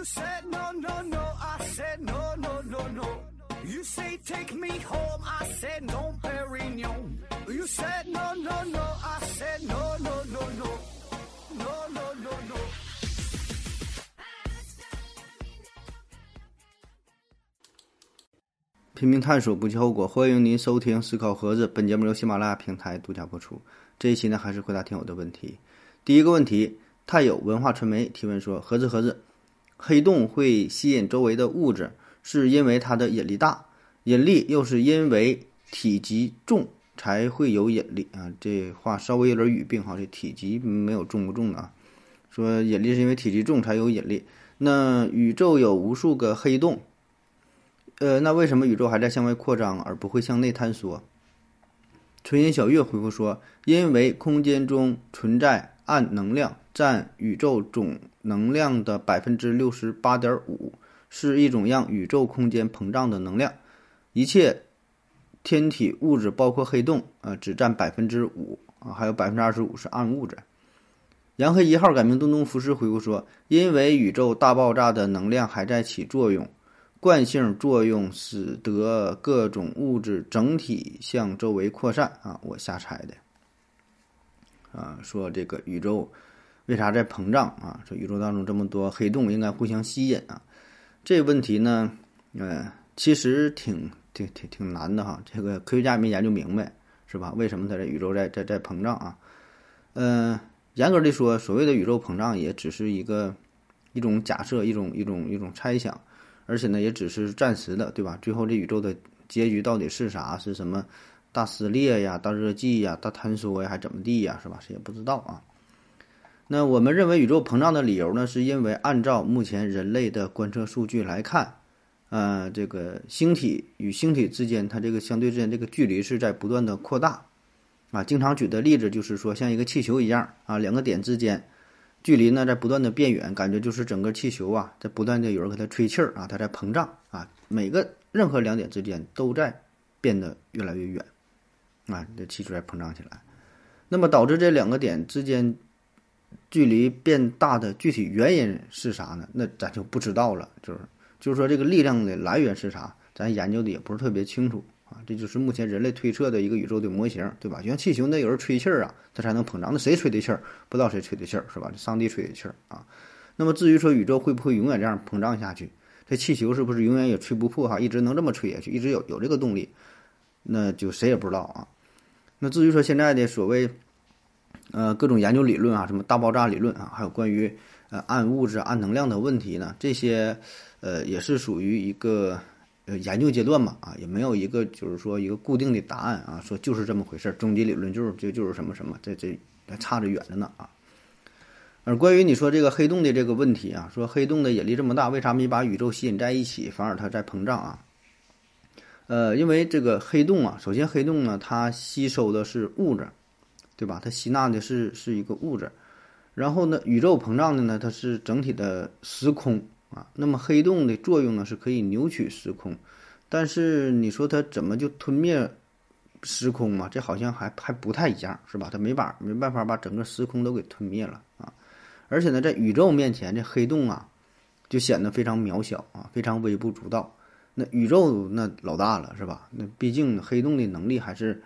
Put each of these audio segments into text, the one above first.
You said no, no, no. I said no, no, no, no. You say take me home. I said no, Perignon. You said no, no, no. I said no, no, no, no. No, no, no, no. 拼命探索，不计后果。欢迎您收听《思考盒子》，本节目由喜马拉雅平台独家播出。这一期呢，还是回答听友的问题。第一个问题，太有文化传媒提问说：盒子盒子，黑洞会吸引周围的物质，是因为它的引力大，引力又是因为体积重才会有引力啊？这话稍微有点语病哈，这体积没有重不重的啊？说引力是因为体积重才有引力。那宇宙有无数个黑洞。呃，那为什么宇宙还在向外扩张，而不会向内坍缩？纯音小月回复说：“因为空间中存在暗能量，占宇宙总能量的百分之六十八点五，是一种让宇宙空间膨胀的能量。一切天体物质，包括黑洞，呃，只占百分之五啊，还有百分之二十五是暗物质。”杨黑一号改名东东服饰回复说：“因为宇宙大爆炸的能量还在起作用。”惯性作用使得各种物质整体向周围扩散啊！我瞎猜的啊，说这个宇宙为啥在膨胀啊？说宇宙当中这么多黑洞应该互相吸引啊？这个问题呢，呃，其实挺挺挺挺难的哈。这个科学家也没研究明白，是吧？为什么它这宇宙在在在膨胀啊？嗯，严格的说，所谓的宇宙膨胀也只是一个一种假设，一种一种一种猜想。而且呢，也只是暂时的，对吧？最后这宇宙的结局到底是啥？是什么大撕裂呀、大热寂呀、大坍缩呀，还怎么地呀？是吧？谁也不知道啊。那我们认为宇宙膨胀的理由呢，是因为按照目前人类的观测数据来看，呃，这个星体与星体之间，它这个相对之间这个距离是在不断的扩大啊。经常举的例子就是说，像一个气球一样啊，两个点之间。距离呢在不断的变远，感觉就是整个气球啊在不断的有人给它吹气儿啊，它在膨胀啊，每个任何两点之间都在变得越来越远，啊，这气球在膨胀起来。那么导致这两个点之间距离变大的具体原因是啥呢？那咱就不知道了，就是就是说这个力量的来源是啥，咱研究的也不是特别清楚。啊，这就是目前人类推测的一个宇宙的模型，对吧？就像气球，那有人吹气儿啊，它才能膨胀。那谁吹的气儿？不知道谁吹的气儿，是吧？上帝吹的气儿啊。那么至于说宇宙会不会永远这样膨胀下去？这气球是不是永远也吹不破哈？一直能这么吹下去，一直有有这个动力？那就谁也不知道啊。那至于说现在的所谓呃各种研究理论啊，什么大爆炸理论啊，还有关于呃暗物质、暗能量的问题呢，这些呃也是属于一个。呃，研究阶段嘛，啊，也没有一个就是说一个固定的答案啊，说就是这么回事儿，终极理论就是就就是什么什么，这这还差着远着呢啊。而关于你说这个黑洞的这个问题啊，说黑洞的引力这么大，为啥没把宇宙吸引在一起，反而它在膨胀啊？呃，因为这个黑洞啊，首先黑洞呢，它吸收的是物质，对吧？它吸纳的是是一个物质，然后呢，宇宙膨胀的呢，它是整体的时空。啊，那么黑洞的作用呢，是可以扭曲时空，但是你说它怎么就吞灭时空嘛？这好像还还不太一样，是吧？它没法没办法把整个时空都给吞灭了啊！而且呢，在宇宙面前，这黑洞啊，就显得非常渺小啊，非常微不足道。那宇宙那老大了，是吧？那毕竟黑洞的能力还是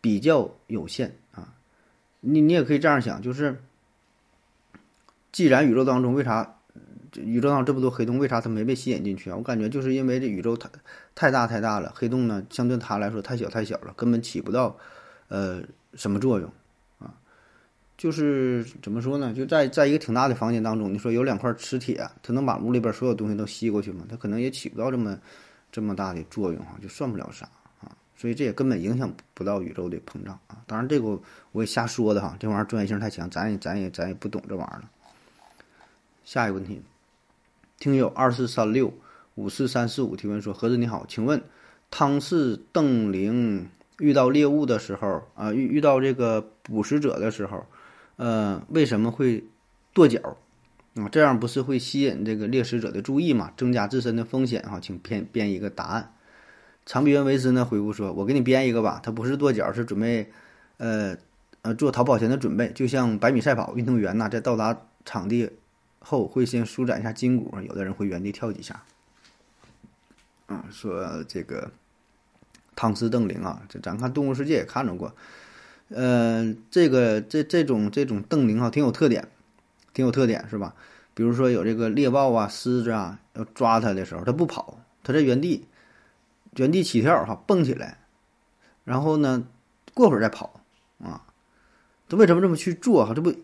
比较有限。你你也可以这样想，就是既然宇宙当中为啥？宇宙上这么多黑洞，为啥它没被吸引进去啊？我感觉就是因为这宇宙太太大太大了，黑洞呢相对它来说太小太小了，根本起不到呃什么作用啊。就是怎么说呢？就在在一个挺大的房间当中，你说有两块磁铁，它能把屋里边所有东西都吸过去吗？它可能也起不到这么这么大的作用哈，就算不了啥。所以这也根本影响不到宇宙的膨胀啊。当然这个我也瞎说的哈，这玩意儿专业性太强，咱也咱也咱也不懂这玩意儿了。下一个问题。听友二四三六五四三四五提问说：“盒子你好，请问汤氏邓羚遇到猎物的时候啊，遇遇到这个捕食者的时候，呃，为什么会跺脚啊？这样不是会吸引这个猎食者的注意吗？增加自身的风险哈？请编编一个答案。”长臂猿维斯呢回复说：“我给你编一个吧，他不是跺脚，是准备呃呃做逃跑前的准备，就像百米赛跑运动员呐，在到达场地。”后会先舒展一下筋骨，有的人会原地跳几下。啊，说这个汤斯邓灵啊，这咱看《动物世界》也看着过。呃，这个这这种这种瞪灵啊，挺有特点，挺有特点是吧？比如说有这个猎豹啊、狮子啊，要抓它的时候，它不跑，它在原地原地起跳哈，蹦起来，然后呢，过会儿再跑啊。他为什么这么去做哈？这不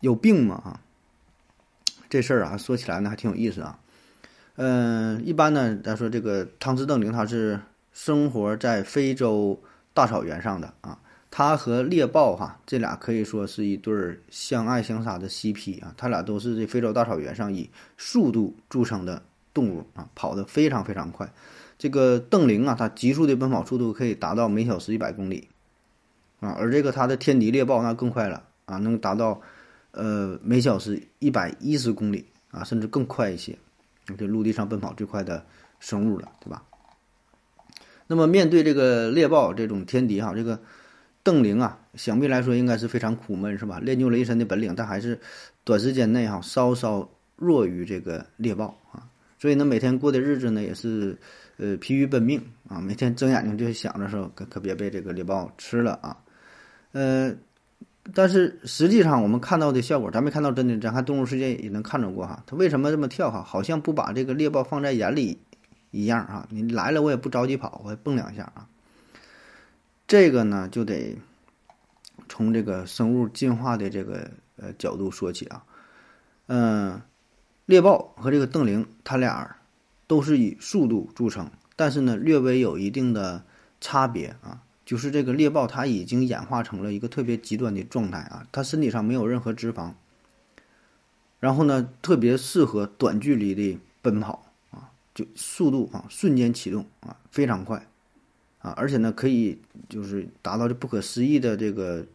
有病吗？啊，这事儿啊，说起来呢还挺有意思啊。嗯，一般呢，咱说这个汤斯邓灵，他是生活在非洲大草原上的啊。他和猎豹哈，这俩可以说是一对相爱相杀的 CP 啊。他俩都是这非洲大草原上以速度著称的动物啊，跑得非常非常快。这个邓羚啊，它极速的奔跑速度可以达到每小时一百公里啊，而这个它的天敌猎豹那更快了啊，能达到呃每小时一百一十公里啊，甚至更快一些。这陆地上奔跑最快的生物了，对吧？那么面对这个猎豹这种天敌哈，这个。邓灵啊，想必来说应该是非常苦闷，是吧？练就了一身的本领，但还是短时间内哈稍稍弱于这个猎豹。所以呢，每天过的日子呢也是呃疲于奔命啊。每天睁眼睛就想着说，可可别被这个猎豹吃了啊。呃，但是实际上我们看到的效果，咱没看到真的，咱看动物世界也能看着过哈。它为什么这么跳哈？好像不把这个猎豹放在眼里一样啊。你来了，我也不着急跑，我蹦两下啊。这个呢，就得从这个生物进化的这个呃角度说起啊。嗯，猎豹和这个邓羚，它俩都是以速度著称，但是呢，略微有一定的差别啊。就是这个猎豹，它已经演化成了一个特别极端的状态啊，它身体上没有任何脂肪，然后呢，特别适合短距离的奔跑啊，就速度啊，瞬间启动啊，非常快。啊，而且呢，可以就是达到这不可思议的这个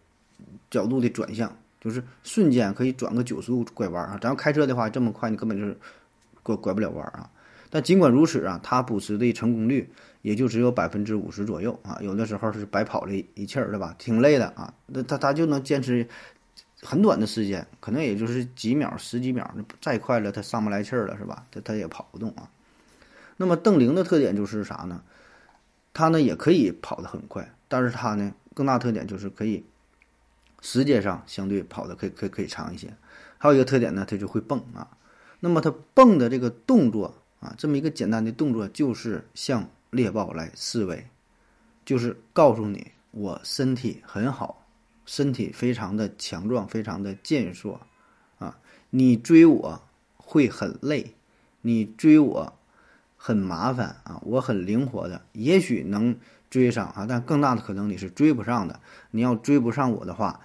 角度的转向，就是瞬间可以转个九十度拐弯啊！咱要开车的话，这么快你根本就是拐拐不了弯啊。但尽管如此啊，它捕食的成功率也就只有百分之五十左右啊。有的时候是白跑了一一气儿，对吧？挺累的啊。那它它就能坚持很短的时间，可能也就是几秒、十几秒，再快了它上不来气儿了，是吧？它它也跑不动啊。那么邓羚的特点就是啥呢？它呢也可以跑得很快，但是它呢更大特点就是可以时间上相对跑的可以可以可以长一些。还有一个特点呢，它就会蹦啊。那么它蹦的这个动作啊，这么一个简单的动作，就是向猎豹来示威，就是告诉你我身体很好，身体非常的强壮，非常的健硕啊。你追我会很累，你追我。很麻烦啊，我很灵活的，也许能追上啊，但更大的可能你是追不上的。你要追不上我的话，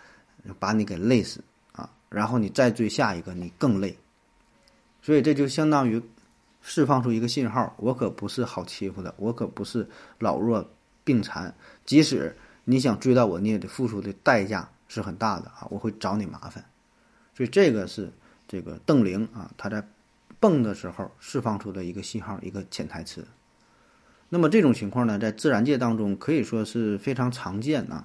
把你给累死啊，然后你再追下一个，你更累。所以这就相当于释放出一个信号：我可不是好欺负的，我可不是老弱病残。即使你想追到我，你也得付出的代价是很大的啊，我会找你麻烦。所以这个是这个邓玲啊，他在。蹦的时候释放出的一个信号，一个潜台词。那么这种情况呢，在自然界当中可以说是非常常见呐。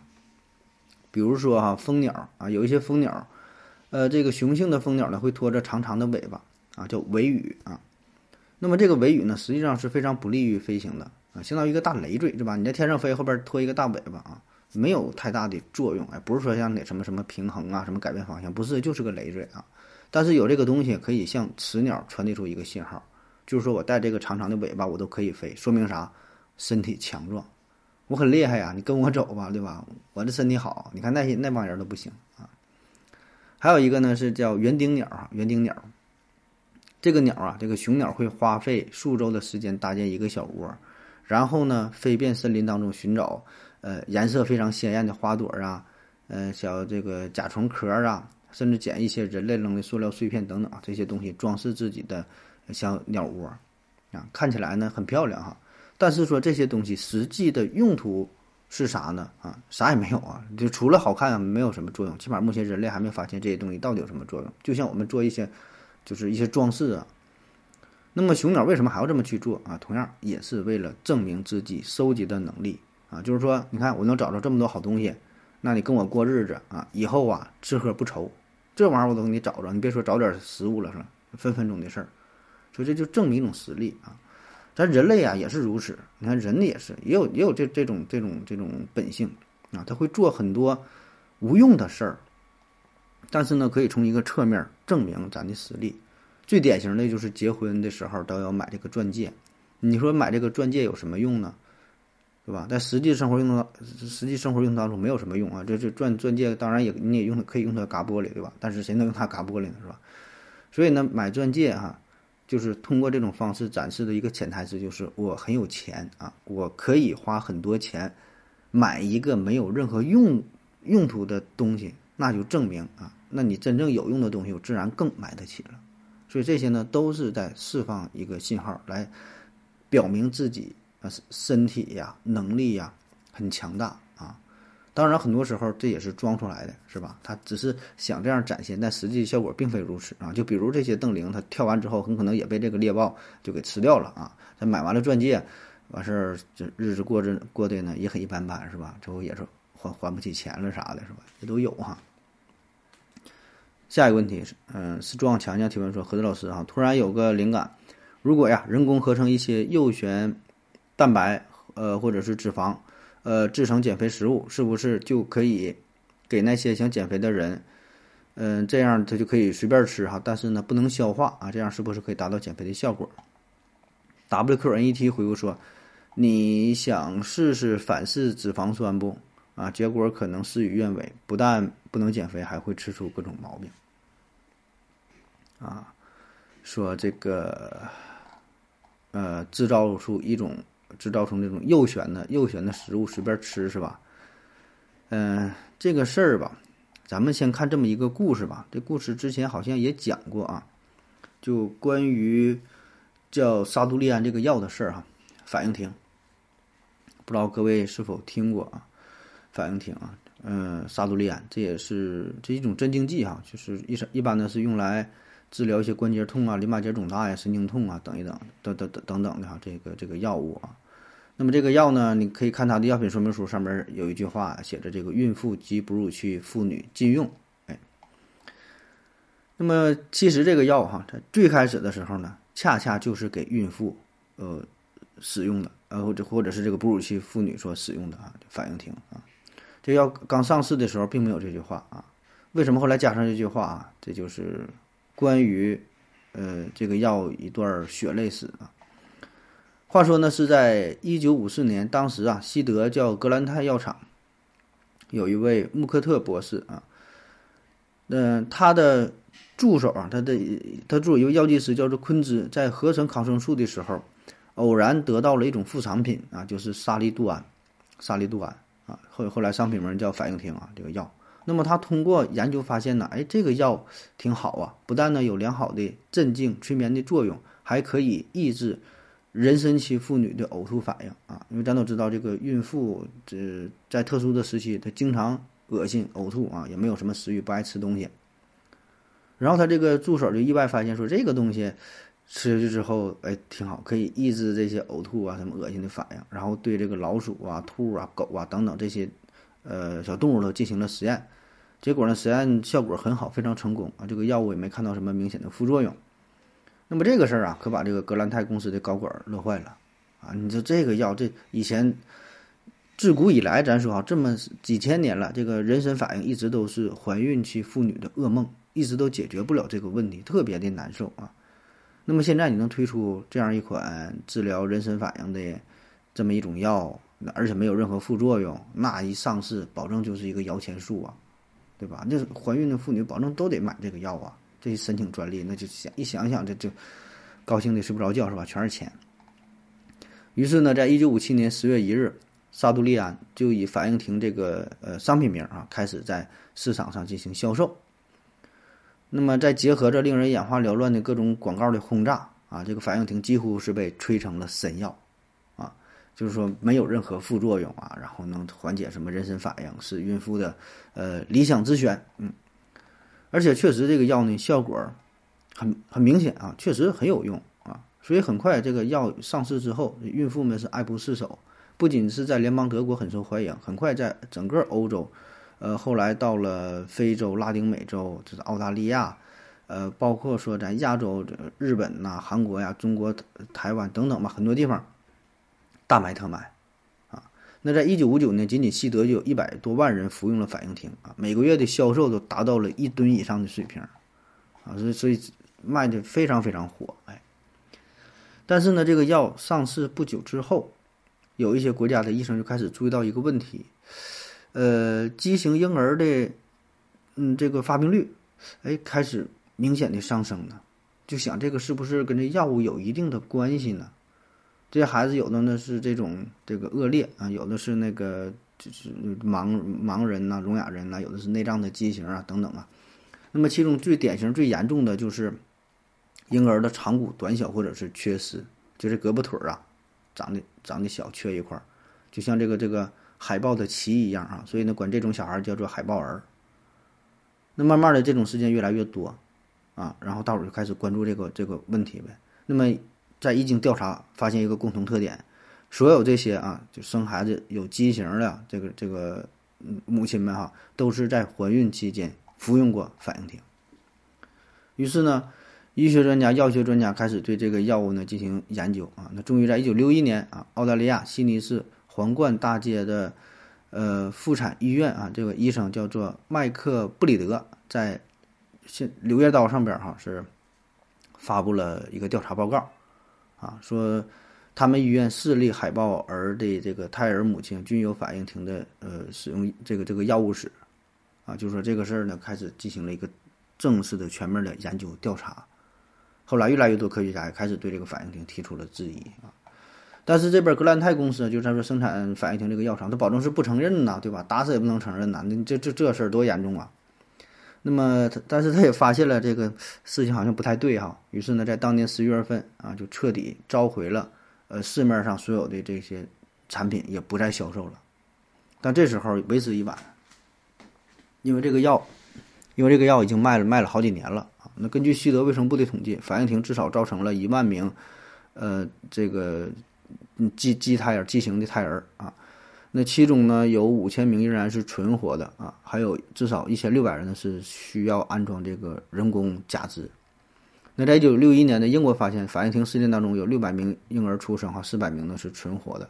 比如说哈，蜂鸟啊，有一些蜂鸟，呃，这个雄性的蜂鸟呢会拖着长长的尾巴啊，叫尾羽啊。那么这个尾羽呢，实际上是非常不利于飞行的啊，相当于一个大累赘，是吧？你在天上飞，后边拖一个大尾巴啊，没有太大的作用。哎，不是说像那什么什么平衡啊，什么改变方向，不是，就是个累赘啊。但是有这个东西可以向雌鸟传递出一个信号，就是说我带这个长长的尾巴，我都可以飞，说明啥？身体强壮，我很厉害呀！你跟我走吧，对吧？我这身体好，你看那些那帮人都不行啊。还有一个呢是叫园丁鸟哈，园丁鸟，这个鸟啊，这个雄鸟会花费数周的时间搭建一个小窝，然后呢飞遍森林当中寻找呃颜色非常鲜艳的花朵啊，呃小这个甲虫壳啊。甚至捡一些人类扔的塑料碎片等等啊，这些东西装饰自己的小鸟窝，啊，看起来呢很漂亮哈。但是说这些东西实际的用途是啥呢？啊，啥也没有啊，就除了好看没有什么作用。起码目前人类还没发现这些东西到底有什么作用。就像我们做一些，就是一些装饰啊。那么雄鸟为什么还要这么去做啊？同样也是为了证明自己收集的能力啊。就是说，你看我能找着这么多好东西，那你跟我过日子啊，以后啊吃喝不愁。这玩意儿我都给你找着，你别说找点食物了是吧？分分钟的事儿。所以这就证明一种实力啊。咱人类啊也是如此，你看人也是也有也有这这种这种这种本性啊，他会做很多无用的事儿，但是呢，可以从一个侧面证明咱的实力。最典型的就是结婚的时候都要买这个钻戒，你说买这个钻戒有什么用呢？对吧？在实际生活用当实际生活用当中没有什么用啊。这这钻钻戒当然也你也用可以用它嘎玻璃，对吧？但是谁能用它嘎玻璃呢？是吧？所以呢，买钻戒哈。就是通过这种方式展示的一个潜台词，就是我很有钱啊，我可以花很多钱买一个没有任何用用途的东西，那就证明啊，那你真正有用的东西，我自然更买得起了。所以这些呢，都是在释放一个信号，来表明自己啊身体呀、能力呀很强大。当然，很多时候这也是装出来的，是吧？他只是想这样展现，但实际效果并非如此啊！就比如这些邓玲，她跳完之后，很可能也被这个猎豹就给吃掉了啊！她买完了钻戒，完事儿这日子过着过的呢也很一般般，是吧？最后也是还还不起钱了啥的，是吧？也都有哈。下一个问题是，嗯，是壮强强提问说，何子老师啊，突然有个灵感，如果呀人工合成一些右旋蛋白，呃，或者是脂肪。呃，制成减肥食物是不是就可以给那些想减肥的人？嗯，这样他就可以随便吃哈，但是呢不能消化啊，这样是不是可以达到减肥的效果？WQNET 回复说：“你想试试反式脂肪酸不？啊，结果可能事与愿违，不但不能减肥，还会吃出各种毛病。”啊，说这个呃，制造出一种。制造成那种右旋的右旋的食物随便吃是吧？嗯，这个事儿吧，咱们先看这么一个故事吧。这故事之前好像也讲过啊，就关于叫沙杜利安这个药的事儿哈。反应停，不知道各位是否听过啊？反应停啊，嗯，沙杜利安这也是这一种镇静剂哈，就是一一般呢是用来。治疗一些关节痛啊、淋巴结肿大呀、神经痛啊等一等，等等等等等的哈，这个这个药物啊。那么这个药呢，你可以看它的药品说明书上面有一句话写着：“这个孕妇及哺乳期妇女禁用。”哎，那么其实这个药哈，它最开始的时候呢，恰恰就是给孕妇呃使用的，呃或者或者是这个哺乳期妇女所使用的啊。反应停啊，这药刚上市的时候并没有这句话啊，为什么后来加上这句话啊？这就是。关于，呃，这个药一段血泪史啊。话说呢，是在一九五四年，当时啊，西德叫格兰泰药厂，有一位穆克特博士啊，嗯，他的助手啊，他的他助手一位药剂师叫做昆兹，在合成抗生素的时候，偶然得到了一种副产品啊，就是沙利度胺，沙利度胺啊，后后来商品名叫反应停啊，这个药。那么他通过研究发现呢，哎，这个药挺好啊，不但呢有良好的镇静催眠的作用，还可以抑制妊娠期妇女的呕吐反应啊。因为咱都知道，这个孕妇这在特殊的时期，她经常恶心呕吐啊，也没有什么食欲，不爱吃东西。然后他这个助手就意外发现说，这个东西吃下去之后，哎，挺好，可以抑制这些呕吐啊、什么恶心的反应。然后对这个老鼠啊、兔啊、狗啊等等这些。呃，小动物都进行了实验，结果呢，实验效果很好，非常成功啊！这个药物也没看到什么明显的副作用。那么这个事儿啊，可把这个格兰泰公司的高管乐坏了啊！你说这个药，这以前自古以来，咱说啊，这么几千年了，这个人参反应一直都是怀孕期妇女的噩梦，一直都解决不了这个问题，特别的难受啊。那么现在你能推出这样一款治疗妊娠反应的这么一种药？而且没有任何副作用，那一上市，保证就是一个摇钱树啊，对吧？那怀孕的妇女保证都得买这个药啊，这一申请专利，那就想一想想，这就高兴的睡不着觉是吧？全是钱。于是呢，在一九五七年十月一日，沙杜利安就以反应停这个呃商品名啊，开始在市场上进行销售。那么再结合着令人眼花缭乱的各种广告的轰炸啊，这个反应停几乎是被吹成了神药。啊就是说没有任何副作用啊，然后能缓解什么妊娠反应，是孕妇的呃理想之选。嗯，而且确实这个药呢效果很很明显啊，确实很有用啊。所以很快这个药上市之后，孕妇们是爱不释手，不仅是在联邦德国很受欢迎，很快在整个欧洲，呃后来到了非洲、拉丁美洲，就是澳大利亚，呃，包括说咱亚洲、日本呐、韩国呀、中国台湾等等吧，很多地方大买特买。那在一九五九年，仅仅西德就有一百多万人服用了反应停啊，每个月的销售都达到了一吨以上的水平啊，所以所以卖的非常非常火哎。但是呢，这个药上市不久之后，有一些国家的医生就开始注意到一个问题，呃，畸形婴儿的嗯这个发病率，哎，开始。明显的上升呢，就想这个是不是跟这药物有一定的关系呢？这些孩子有的呢是这种这个恶劣啊，有的是那个就是盲盲人呐、聋哑人呐，有的是内脏的畸形啊等等啊。那么其中最典型、最严重的就是婴儿的长骨短小或者是缺失，就是胳膊腿儿啊长得长得小，缺一块儿，就像这个这个海豹的鳍一样啊。所以呢，管这种小孩叫做海豹儿。那慢慢的，这种事件越来越多。啊，然后大伙就开始关注这个这个问题呗。那么，在一经调查，发现一个共同特点：所有这些啊，就生孩子有畸形的这个这个母亲们哈，都是在怀孕期间服用过反应停。于是呢，医学专家、药学专家开始对这个药物呢进行研究啊。那终于在一九六一年啊，澳大利亚悉尼市皇冠大街的呃妇产医院啊，这个医生叫做麦克布里德在。现《柳叶刀》上边哈是发布了一个调查报告，啊，说他们医院四例海豹儿的这个胎儿母亲均有反应停的呃使用这个这个药物史，啊，就说这个事儿呢开始进行了一个正式的全面的研究调查，后来越来越多科学家也开始对这个反应停提出了质疑啊，但是这边格兰泰公司就是他说生产反应停这个药厂，他保证是不承认呐，对吧？打死也不能承认呐，那这这这事儿多严重啊！那么他，但是他也发现了这个事情好像不太对哈，于是呢，在当年十一月份啊，就彻底召回了呃市面上所有的这些产品，也不再销售了。但这时候为时已晚，因为这个药，因为这个药已经卖了卖了好几年了啊。那根据西德卫生部的统计，反应停至少造成了一万名呃这个畸畸胎儿畸形的胎儿啊。那其中呢，有五千名仍然是存活的啊，还有至少一千六百人呢是需要安装这个人工假肢。那在一九六一年的英国发现，反应停事件当中有六百名婴儿出生哈，四百名呢是存活的。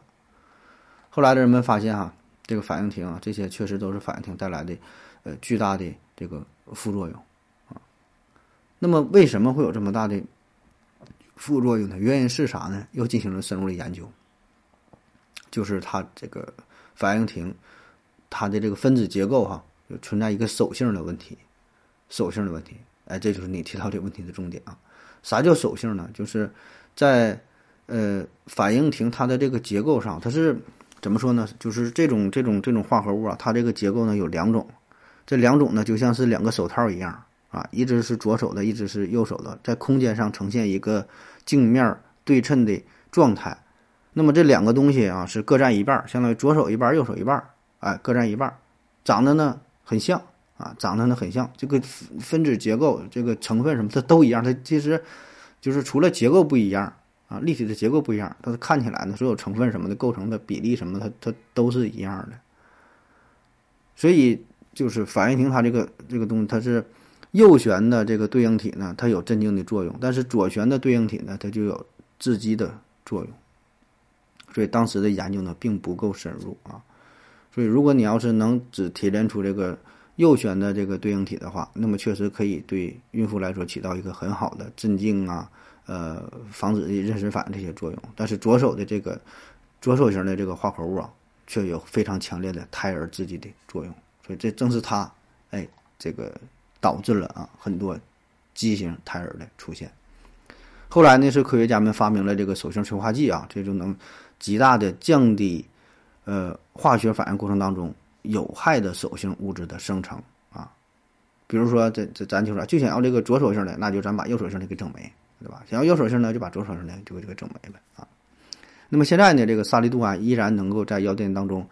后来的人们发现哈，这个反应停啊，这些确实都是反应停带来的呃巨大的这个副作用啊。那么为什么会有这么大的副作用呢？原因是啥呢？又进行了深入的研究，就是它这个。反应停，它的这个分子结构哈，就存在一个手性的问题，手性的问题，哎，这就是你提到这个问题的重点啊。啥叫手性呢？就是在呃反应停它的这个结构上，它是怎么说呢？就是这种这种这种化合物啊，它这个结构呢有两种，这两种呢就像是两个手套一样啊，一只是左手的，一只是右手的，在空间上呈现一个镜面对称的状态。那么这两个东西啊是各占一半，相当于左手一半，右手一半，哎，各占一半，长得呢很像啊，长得呢很像，这个分子结构、这个成分什么它都一样，它其实就是除了结构不一样啊，立体的结构不一样，它看起来呢所有成分什么的构成的比例什么，它它都是一样的。所以就是反应停它这个这个东西，它是右旋的这个对应体呢，它有镇静的作用，但是左旋的对应体呢，它就有致激的作用。所以当时的研究呢，并不够深入啊。所以如果你要是能只提炼出这个右旋的这个对应体的话，那么确实可以对孕妇来说起到一个很好的镇静啊，呃，防止妊娠反应这些作用。但是左手的这个左手型的这个化合物啊，却有非常强烈的胎儿刺激的作用。所以这正是它，哎，这个导致了啊很多畸形胎儿的出现。后来呢，是科学家们发明了这个手性催化剂啊，这就能。极大的降低，呃，化学反应过程当中有害的手性物质的生成啊，比如说这这咱就说就想要这个左手性的，那就咱把右手性的给整没，对吧？想要右手性的，就把左手性的就给这个整没了啊。那么现在呢，这个沙利度胺依然能够在药店当中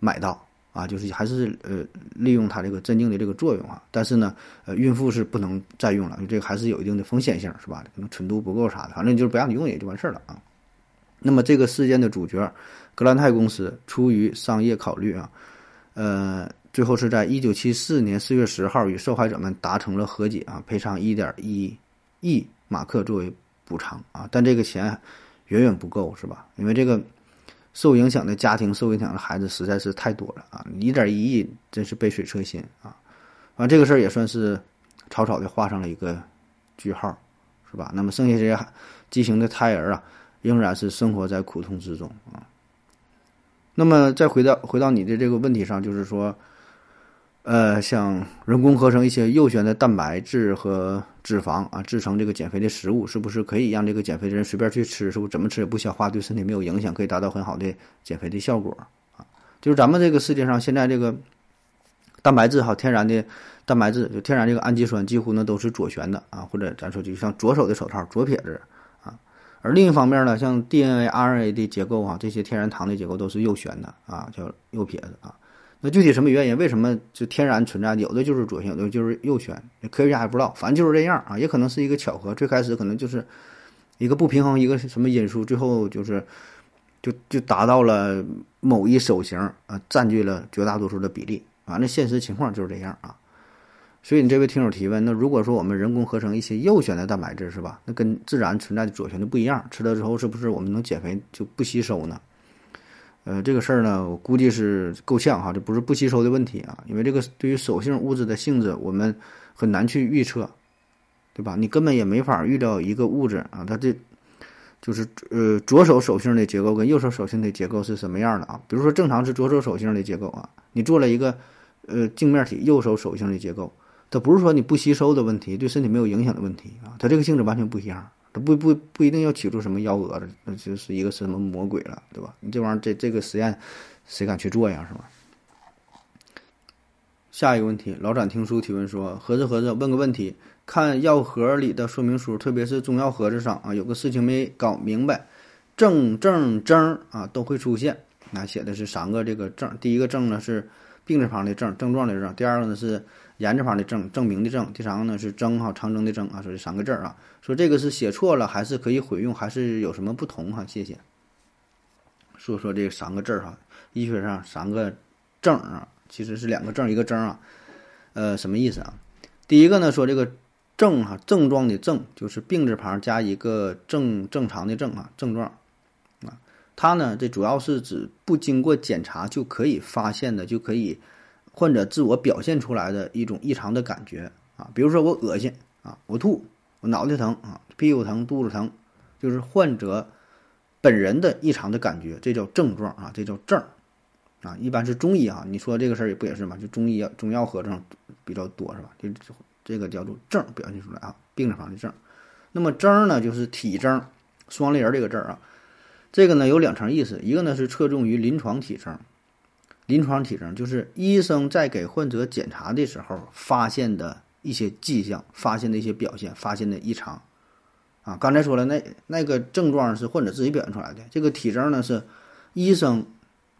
买到啊，就是还是呃利用它这个镇静的这个作用啊，但是呢，呃，孕妇是不能再用了，因为这个还是有一定的风险性，是吧？可能纯度不够啥的，反正就是不让你用也就完事儿了啊。那么这个事件的主角，格兰泰公司出于商业考虑啊，呃，最后是在一九七四年四月十号与受害者们达成了和解啊，赔偿一点一亿马克作为补偿啊，但这个钱远远不够，是吧？因为这个受影响的家庭、受影响的孩子实在是太多了啊，一点一亿真是杯水车薪啊。完，这个事儿也算是草草的画上了一个句号，是吧？那么剩下这些畸形的胎儿啊，仍然是生活在苦痛之中啊。那么再回到回到你的这个问题上，就是说，呃，像人工合成一些右旋的蛋白质和脂肪啊，制成这个减肥的食物，是不是可以让这个减肥的人随便去吃？是不是怎么吃也不消化，对身体没有影响，可以达到很好的减肥的效果啊？就是咱们这个世界上现在这个蛋白质哈，天然的蛋白质就天然这个氨基酸，几乎呢都是左旋的啊，或者咱说就像左手的手套，左撇子。而另一方面呢，像 DNA、RNA 的结构啊，这些天然糖的结构都是右旋的啊，叫右撇子啊。那具体什么原因？为什么就天然存在？有的就是左旋，有的就是右旋。科学家还不知道，反正就是这样啊。也可能是一个巧合，最开始可能就是一个不平衡，一个什么因素，最后就是就就达到了某一手型啊，占据了绝大多数的比例啊。那现实情况就是这样啊。所以你这位听友提问，那如果说我们人工合成一些右旋的蛋白质，是吧？那跟自然存在的左旋的不一样，吃了之后是不是我们能减肥就不吸收呢？呃，这个事儿呢，我估计是够呛哈，这不是不吸收的问题啊，因为这个对于手性物质的性质，我们很难去预测，对吧？你根本也没法预料一个物质啊，它这就是呃左手手性的结构跟右手手性的结构是什么样的啊？比如说正常是左手手性的结构啊，你做了一个呃镜面体右手手性的结构。它不是说你不吸收的问题，对身体没有影响的问题啊，它这个性质完全不一样，它不不不一定要取出什么幺蛾子，那就是一个什么魔鬼了，对吧？你这玩意儿这这个实验，谁敢去做呀，是吧？下一个问题，老展听书提问说：合着合着问个问题，看药盒里的说明书，特别是中药盒子上啊，有个事情没搞明白，症症症啊都会出现，那写的是三个这个症，第一个症呢是病字旁的症，症状的症，第二个呢是。言字旁的证，证明的证，第三个呢是征哈，长征的征啊，说这三个字儿啊，说这个是写错了，还是可以混用，还是有什么不同哈？谢谢。说说这三个字儿哈，医学上三个证啊，其实是两个证一个征啊，呃，什么意思啊？第一个呢说这个症哈，症状的症就是病字旁加一个正正常的正啊，症状啊，它呢这主要是指不经过检查就可以发现的，就可以。患者自我表现出来的一种异常的感觉啊，比如说我恶心啊，我吐，我脑袋疼啊，屁股疼，肚子疼，就是患者本人的异常的感觉，这叫症状啊，这叫症啊。一般是中医啊，你说这个事儿也不也是嘛？就中医中药合症比较多是吧？就这个叫做症表现出来啊，病字旁的症。那么症呢，就是体征，双立人这个字儿啊，这个呢有两层意思，一个呢是侧重于临床体征。临床体征就是医生在给患者检查的时候发现的一些迹象、发现的一些表现、发现的异常，啊，刚才说了，那那个症状是患者自己表现出来的，这个体征呢是医生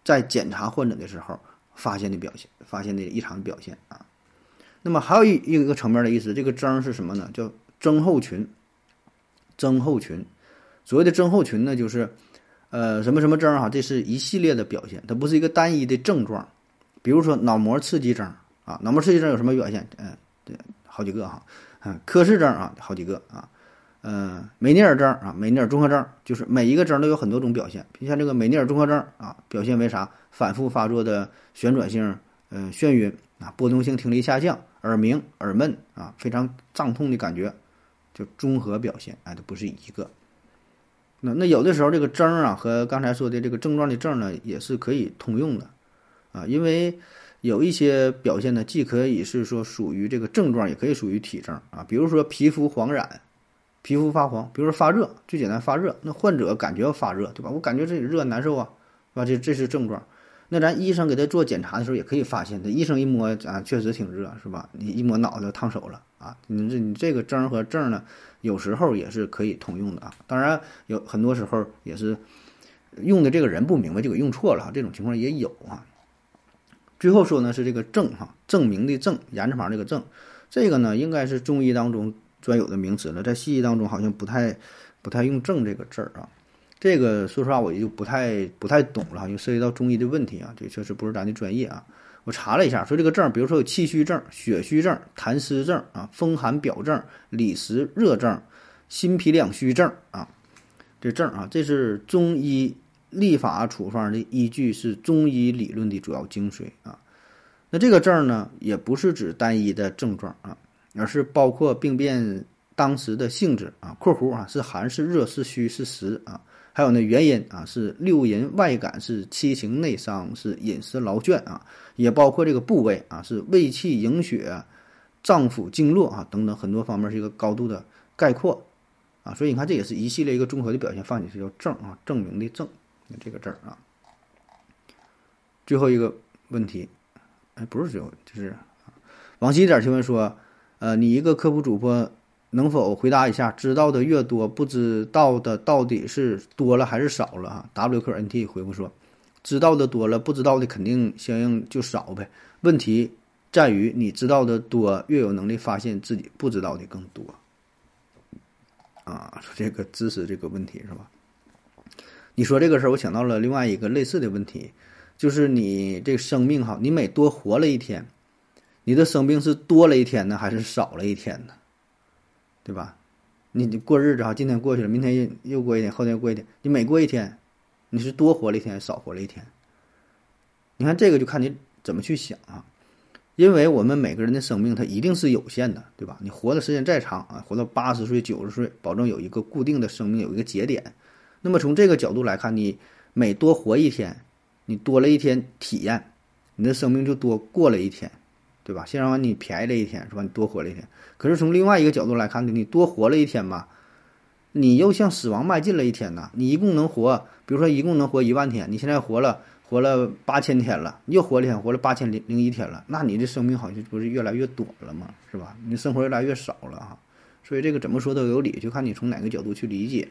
在检查患者的时候发现的表现、发现的异常表现啊。那么还有一一个层面的意思，这个征是什么呢？叫症候群。症候群，所谓的症候群呢，就是。呃，什么什么症哈，这是一系列的表现，它不是一个单一的症状。比如说脑膜刺激症啊，脑膜刺激症有什么表现？嗯，对，好几个哈。嗯，科氏症啊，好几个啊。嗯，梅尼尔症啊，梅尼尔综合症，就是每一个症都有很多种表现。像这个梅尼尔综合症啊，表现为啥？反复发作的旋转性呃眩晕啊，波动性听力下降，耳鸣、耳闷啊，非常胀痛的感觉，就综合表现，哎，它不是一个。那那有的时候这个症啊和刚才说的这个症状的症呢也是可以通用的，啊，因为有一些表现呢既可以是说属于这个症状，也可以属于体征啊，比如说皮肤黄染、皮肤发黄，比如说发热，最简单发热，那患者感觉发热，对吧？我感觉这里热难受啊，是吧？这这是症状。那咱医生给他做检查的时候也可以发现，他医生一摸啊，确实挺热，是吧？你一摸脑袋烫手了啊，你这你这个症和症呢？有时候也是可以通用的啊，当然有很多时候也是用的这个人不明白就给用错了哈，这种情况也有啊。最后说呢是这个证哈，证明的证，言字旁这个证，这个呢应该是中医当中专有的名词了，在西医当中好像不太不太用证这个字儿啊。这个说实话我就不太不太懂了哈，因为涉及到中医的问题啊，这确实不是咱的专业啊。我查了一下，说这个症，比如说有气虚症、血虚症、痰湿症啊、风寒表症、里实热症、心脾两虚症啊，这症啊，这是中医立法处方的依据，是中医理论的主要精髓啊。那这个症呢，也不是指单一的症状啊，而是包括病变当时的性质啊（括弧啊）是寒是热是虚是实啊。还有呢，原因啊是六淫外感，是七情内伤，是饮食劳倦啊，也包括这个部位啊，是胃气营血、脏腑经络啊等等很多方面是一个高度的概括啊，所以你看这也是一系列一个综合的表现，放进去叫证啊，证明的证，这个证啊。最后一个问题，哎，不是最后，就是往西点提问说，呃，你一个科普主播。能否回答一下？知道的越多，不知道的到底是多了还是少了？哈，W Q N T 回复说，知道的多了，不知道的肯定相应就少呗。问题在于你知道的多，越有能力发现自己不知道的更多。啊，说这个知识这个问题是吧？你说这个事儿，我想到了另外一个类似的问题，就是你这生命哈，你每多活了一天，你的生命是多了一天呢，还是少了一天呢？对吧？你你过日子哈，今天过去了，明天又又过一天，后天过一天，你每过一天，你是多活了一天，少活了一天。你看这个就看你怎么去想啊，因为我们每个人的生命它一定是有限的，对吧？你活的时间再长啊，活到八十岁、九十岁，保证有一个固定的生命，有一个节点。那么从这个角度来看，你每多活一天，你多了一天体验，你的生命就多过了一天。对吧？先让你便宜了一天，是吧？你多活了一天。可是从另外一个角度来看，你多活了一天吧，你又向死亡迈进了一天呢。你一共能活，比如说一共能活一万天，你现在活了活了八千天了，又活了一天，活了八千零零一天了，那你的生命好像不是越来越短了吗？是吧？你生活越来越少了哈。所以这个怎么说都有理，就看你从哪个角度去理解。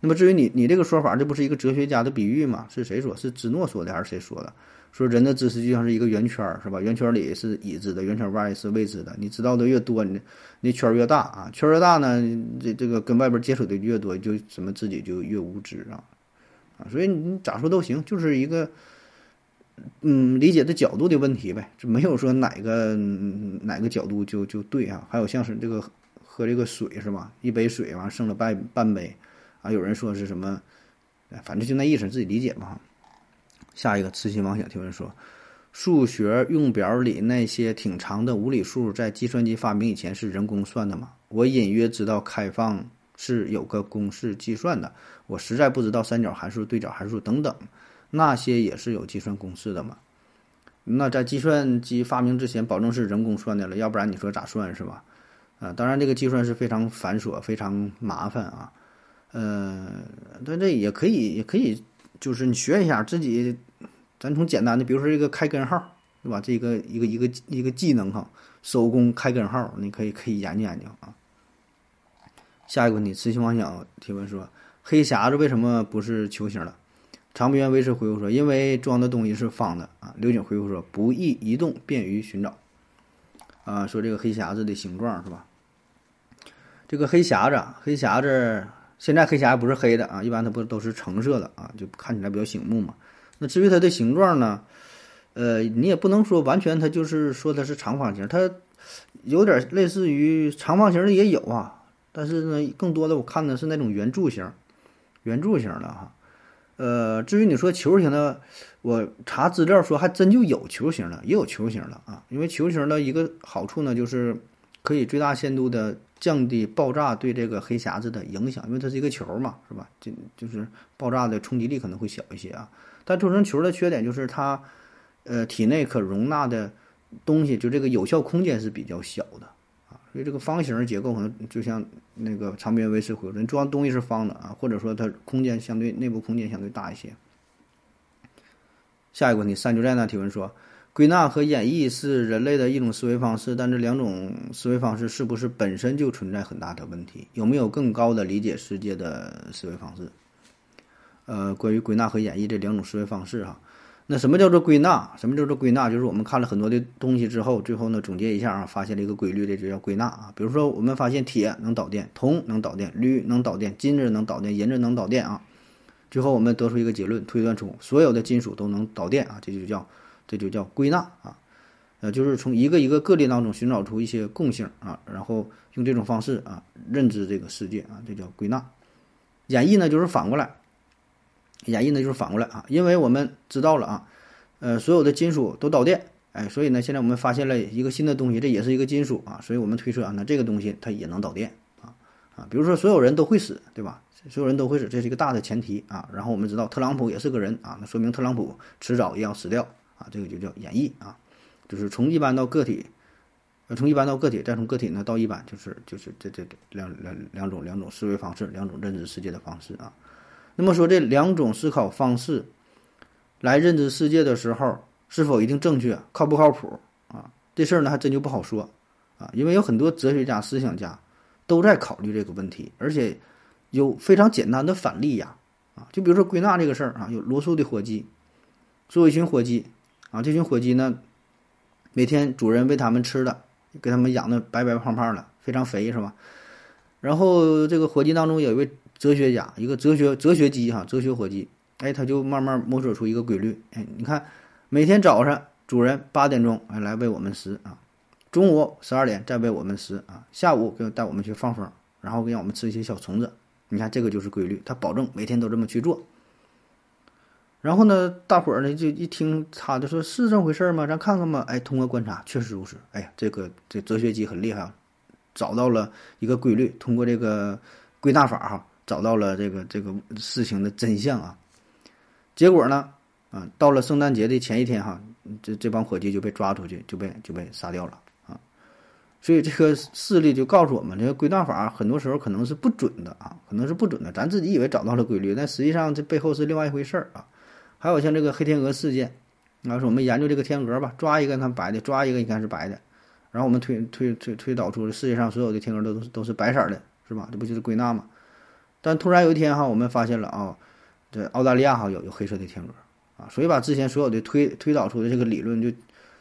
那么至于你你这个说法，这不是一个哲学家的比喻吗？是谁说？是芝诺说的还是谁说的？说人的知识就像是一个圆圈，是吧？圆圈里是已知的，圆圈外是未知的。你知道的越多，你那圈越大啊。圈越大呢，这这个跟外边接触的越多，就什么自己就越无知啊啊。所以你咋说都行，就是一个嗯理解的角度的问题呗。就没有说哪个哪个角度就就对啊。还有像是这个喝这个水是吧？一杯水完剩了半半杯啊。有人说是什么，反正就那意思，自己理解吧。下一个痴心妄想提问说：数学用表里那些挺长的无理数，在计算机发明以前是人工算的吗？我隐约知道开放是有个公式计算的，我实在不知道三角函数、对角函数等等那些也是有计算公式的吗？那在计算机发明之前，保证是人工算的了，要不然你说咋算是吧？啊，当然这个计算是非常繁琐、非常麻烦啊。呃，但这也可以，也可以。就是你学一下自己，咱从简单的，比如说这个开根号，对吧？这个一个一个一个技能哈，手工开根号，你可以可以研究研究啊。下一个问题，痴心妄想提问说，黑匣子为什么不是球形的？长臂猿维持回复说，因为装的东西是方的啊。刘景回复说，不易移动，便于寻找。啊，说这个黑匣子的形状是吧？这个黑匣子，黑匣子。现在黑匣不是黑的啊，一般它不都是橙色的啊，就看起来比较醒目嘛。那至于它的形状呢，呃，你也不能说完全它就是说它是长方形，它有点类似于长方形的也有啊，但是呢，更多的我看的是那种圆柱形，圆柱形的哈。呃，至于你说球形的，我查资料说还真就有球形的，也有球形的啊，因为球形的一个好处呢，就是可以最大限度的。降低爆炸对这个黑匣子的影响，因为它是一个球嘛，是吧？就就是爆炸的冲击力可能会小一些啊。但做成球的缺点就是它，呃，体内可容纳的东西，就这个有效空间是比较小的啊。所以这个方形结构可能就像那个长边维持回路，你装东西是方的啊，或者说它空间相对内部空间相对大一些。下一个问题，三九寨那提问说。归纳和演绎是人类的一种思维方式，但这两种思维方式是不是本身就存在很大的问题？有没有更高的理解世界的思维方式？呃，关于归纳和演绎这两种思维方式哈，那什么叫做归纳？什么叫做归纳？就是我们看了很多的东西之后，最后呢总结一下啊，发现了一个规律，这就叫归纳啊。比如说，我们发现铁能导电，铜能导电，铝能导电，金子能导电，银子能导电啊。最后我们得出一个结论，推断出所有的金属都能导电啊，这就叫。这就叫归纳啊，呃，就是从一个一个个例当中寻找出一些共性啊，然后用这种方式啊认知这个世界啊，这叫归纳。演绎呢就是反过来，演绎呢就是反过来啊，因为我们知道了啊，呃，所有的金属都导电，哎，所以呢，现在我们发现了一个新的东西，这也是一个金属啊，所以我们推测啊，那这个东西它也能导电啊啊，比如说所有人都会死，对吧？所有人都会死，这是一个大的前提啊。然后我们知道特朗普也是个人啊，那说明特朗普迟早也要死掉啊，这个就叫演绎啊，就是从一般到个体，呃，从一般到个体，再从个体呢到一般，就是就是这这两两两种两种思维方式，两种认知世界的方式啊。那么说这两种思考方式来认知世界的时候，是否一定正确，靠不靠谱啊？这事儿呢还真就不好说啊，因为有很多哲学家、思想家都在考虑这个问题，而且。有非常简单的反例呀，啊，就比如说归纳这个事儿啊，有罗素的火鸡，做一群火鸡，啊，这群火鸡呢，每天主人喂它们吃的，给它们养的白白胖胖的，非常肥是吧？然后这个火鸡当中有一位哲学家，一个哲学哲学鸡哈，哲学火鸡，哎，他就慢慢摸索出一个规律，哎，你看，每天早上主人八点钟哎来喂我们食啊，中午十二点再喂我们食啊，下午给带我们去放风，然后给我们吃一些小虫子。你看，这个就是规律，他保证每天都这么去做。然后呢，大伙儿呢就一听他就说：“是这么回事吗？咱看看吧。”哎，通过观察，确实如此。哎呀，这个这哲学机很厉害啊，找到了一个规律，通过这个归纳法哈，找到了这个这个事情的真相啊。结果呢，啊，到了圣诞节的前一天哈，这这帮伙计就被抓出去，就被就被杀掉了啊。所以这个事例就告诉我们，这个归纳法很多时候可能是不准的啊，可能是不准的。咱自己以为找到了规律，但实际上这背后是另外一回事儿啊。还有像这个黑天鹅事件，啊，说我们研究这个天鹅吧，抓一个它白的，抓一个你看是白的，然后我们推推推推导出世界上所有的天鹅都都是都是白色的，是吧？这不就是归纳吗？但突然有一天哈，我们发现了啊，这澳大利亚哈有有黑色的天鹅啊，所以把之前所有的推推导出的这个理论就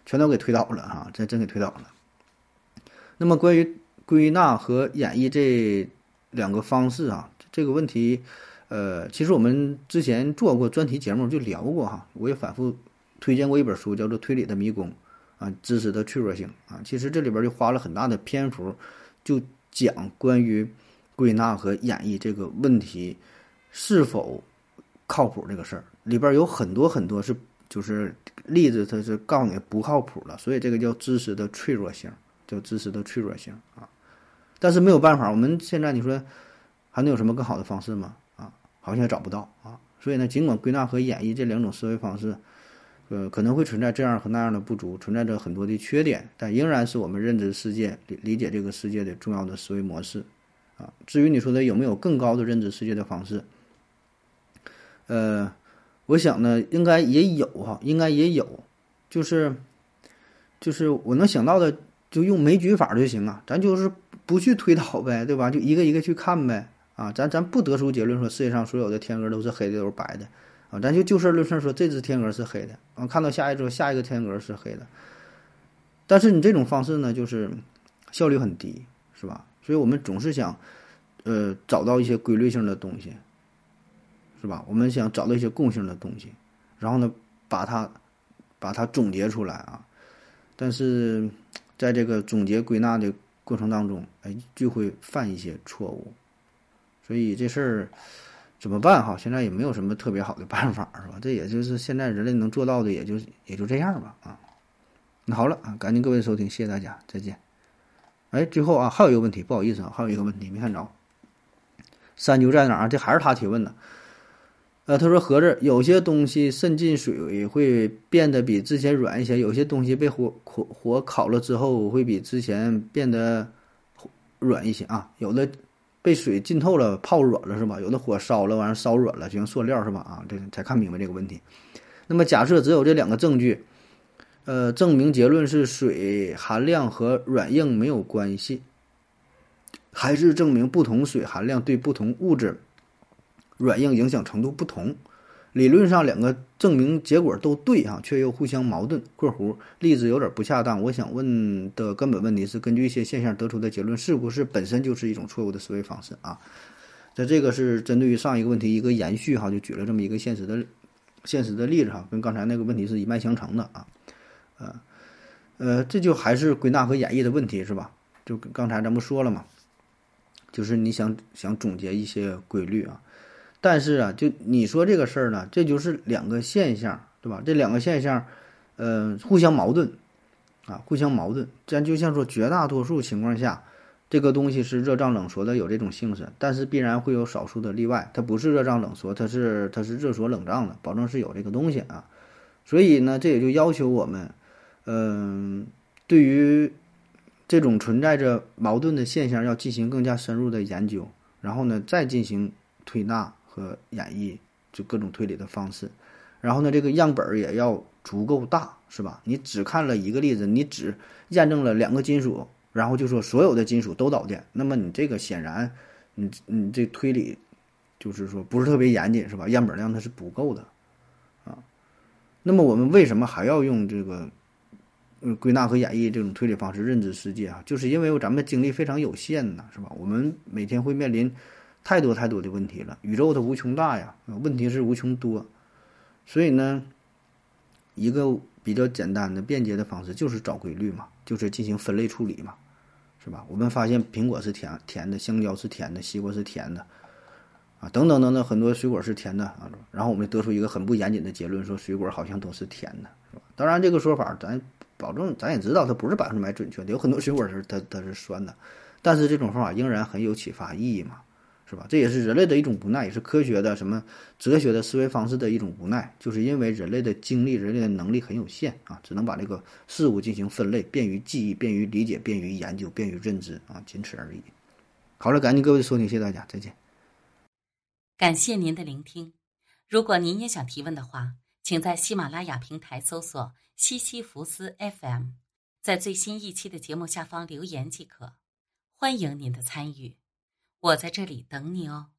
全都给推倒了哈，真真给推倒了。那么关于归纳和演绎这两个方式啊，这个问题，呃，其实我们之前做过专题节目就聊过哈，我也反复推荐过一本书，叫做《推理的迷宫》啊，知识的脆弱性啊，其实这里边就花了很大的篇幅，就讲关于归纳和演绎这个问题是否靠谱这个事儿，里边有很多很多是就是例子，它是告诉你不靠谱了，所以这个叫知识的脆弱性。叫知识的脆弱性啊，但是没有办法，我们现在你说还能有什么更好的方式吗？好像也找不到啊。所以呢，尽管归纳和演绎这两种思维方式，呃，可能会存在这样和那样的不足，存在着很多的缺点，但仍然是我们认知世界、理理解这个世界的重要的思维模式啊。至于你说的有没有更高的认知世界的方式，呃，我想呢，应该也有哈，应该也有，就是就是我能想到的。就用枚举法就行啊，咱就是不去推导呗，对吧？就一个一个去看呗，啊，咱咱不得出结论说世界上所有的天鹅都是黑的，都是白的，啊，咱就就事论事说这只天鹅是黑的，啊，看到下一只下一个天鹅是黑的，但是你这种方式呢，就是效率很低，是吧？所以我们总是想，呃，找到一些规律性的东西，是吧？我们想找到一些共性的东西，然后呢，把它把它总结出来啊，但是。在这个总结归纳的过程当中，哎，就会犯一些错误，所以这事儿怎么办哈？现在也没有什么特别好的办法，是吧？这也就是现在人类能做到的，也就也就这样吧，啊。那好了啊，感谢各位收听，谢谢大家，再见。哎，最后啊，还有一个问题，不好意思啊，还有一个问题没看着。山丘在哪儿？这还是他提问的。呃，他说：“盒子有些东西渗进水会变得比之前软一些，有些东西被火火火烤了之后会比之前变得软一些啊。有的被水浸透了，泡软了是吧？有的火烧了，完了烧软了，就像塑料是吧？啊，这才看明白这个问题。那么假设只有这两个证据，呃，证明结论是水含量和软硬没有关系，还是证明不同水含量对不同物质？”软硬影响程度不同，理论上两个证明结果都对啊，却又互相矛盾。（括弧例子有点不恰当）我想问的根本问题是：根据一些现象得出的结论，是不是本身就是一种错误的思维方式啊？在这个是针对于上一个问题一个延续哈，就举了这么一个现实的现实的例子哈，跟刚才那个问题是一脉相承的啊。呃，呃，这就还是归纳和演绎的问题，是吧？就刚才咱们说了嘛，就是你想想总结一些规律啊，但是啊，就你说这个事儿呢，这就是两个现象，对吧？这两个现象，呃，互相矛盾啊，互相矛盾。咱就像说，绝大多数情况下。这个东西是热胀冷缩的，有这种性质，但是必然会有少数的例外，它不是热胀冷缩，它是它是热缩冷胀的，保证是有这个东西啊。所以呢，这也就要求我们，嗯，对于这种存在着矛盾的现象，要进行更加深入的研究，然后呢，再进行推纳和演绎，就各种推理的方式。然后呢，这个样本也要足够大，是吧？你只看了一个例子，你只验证了两个金属。然后就说所有的金属都导电，那么你这个显然，你你这推理，就是说不是特别严谨，是吧？样本量它是不够的，啊，那么我们为什么还要用这个，嗯，归纳和演绎这种推理方式认知世界啊？就是因为咱们精力非常有限呐，是吧？我们每天会面临太多太多的问题了，宇宙它无穷大呀，问题是无穷多，所以呢，一个比较简单的便捷的方式就是找规律嘛，就是进行分类处理嘛。是吧？我们发现苹果是甜甜的，香蕉是甜的，西瓜是甜的，啊，等等等等，很多水果是甜的啊。然后我们得出一个很不严谨的结论，说水果好像都是甜的，是吧？当然，这个说法咱保证，咱也知道它不是百分之百准确的，有很多水果是它它是酸的，但是这种方法仍然很有启发意义嘛。是吧？这也是人类的一种无奈，也是科学的什么哲学的思维方式的一种无奈，就是因为人类的精力、人类的能力很有限啊，只能把这个事物进行分类，便于记忆、便于理解、便于研究、便于认知啊，仅此而已。好了，感谢各位收听，谢谢大家，再见。感谢您的聆听。如果您也想提问的话，请在喜马拉雅平台搜索“西西弗斯 FM”，在最新一期的节目下方留言即可。欢迎您的参与。我在这里等你哦。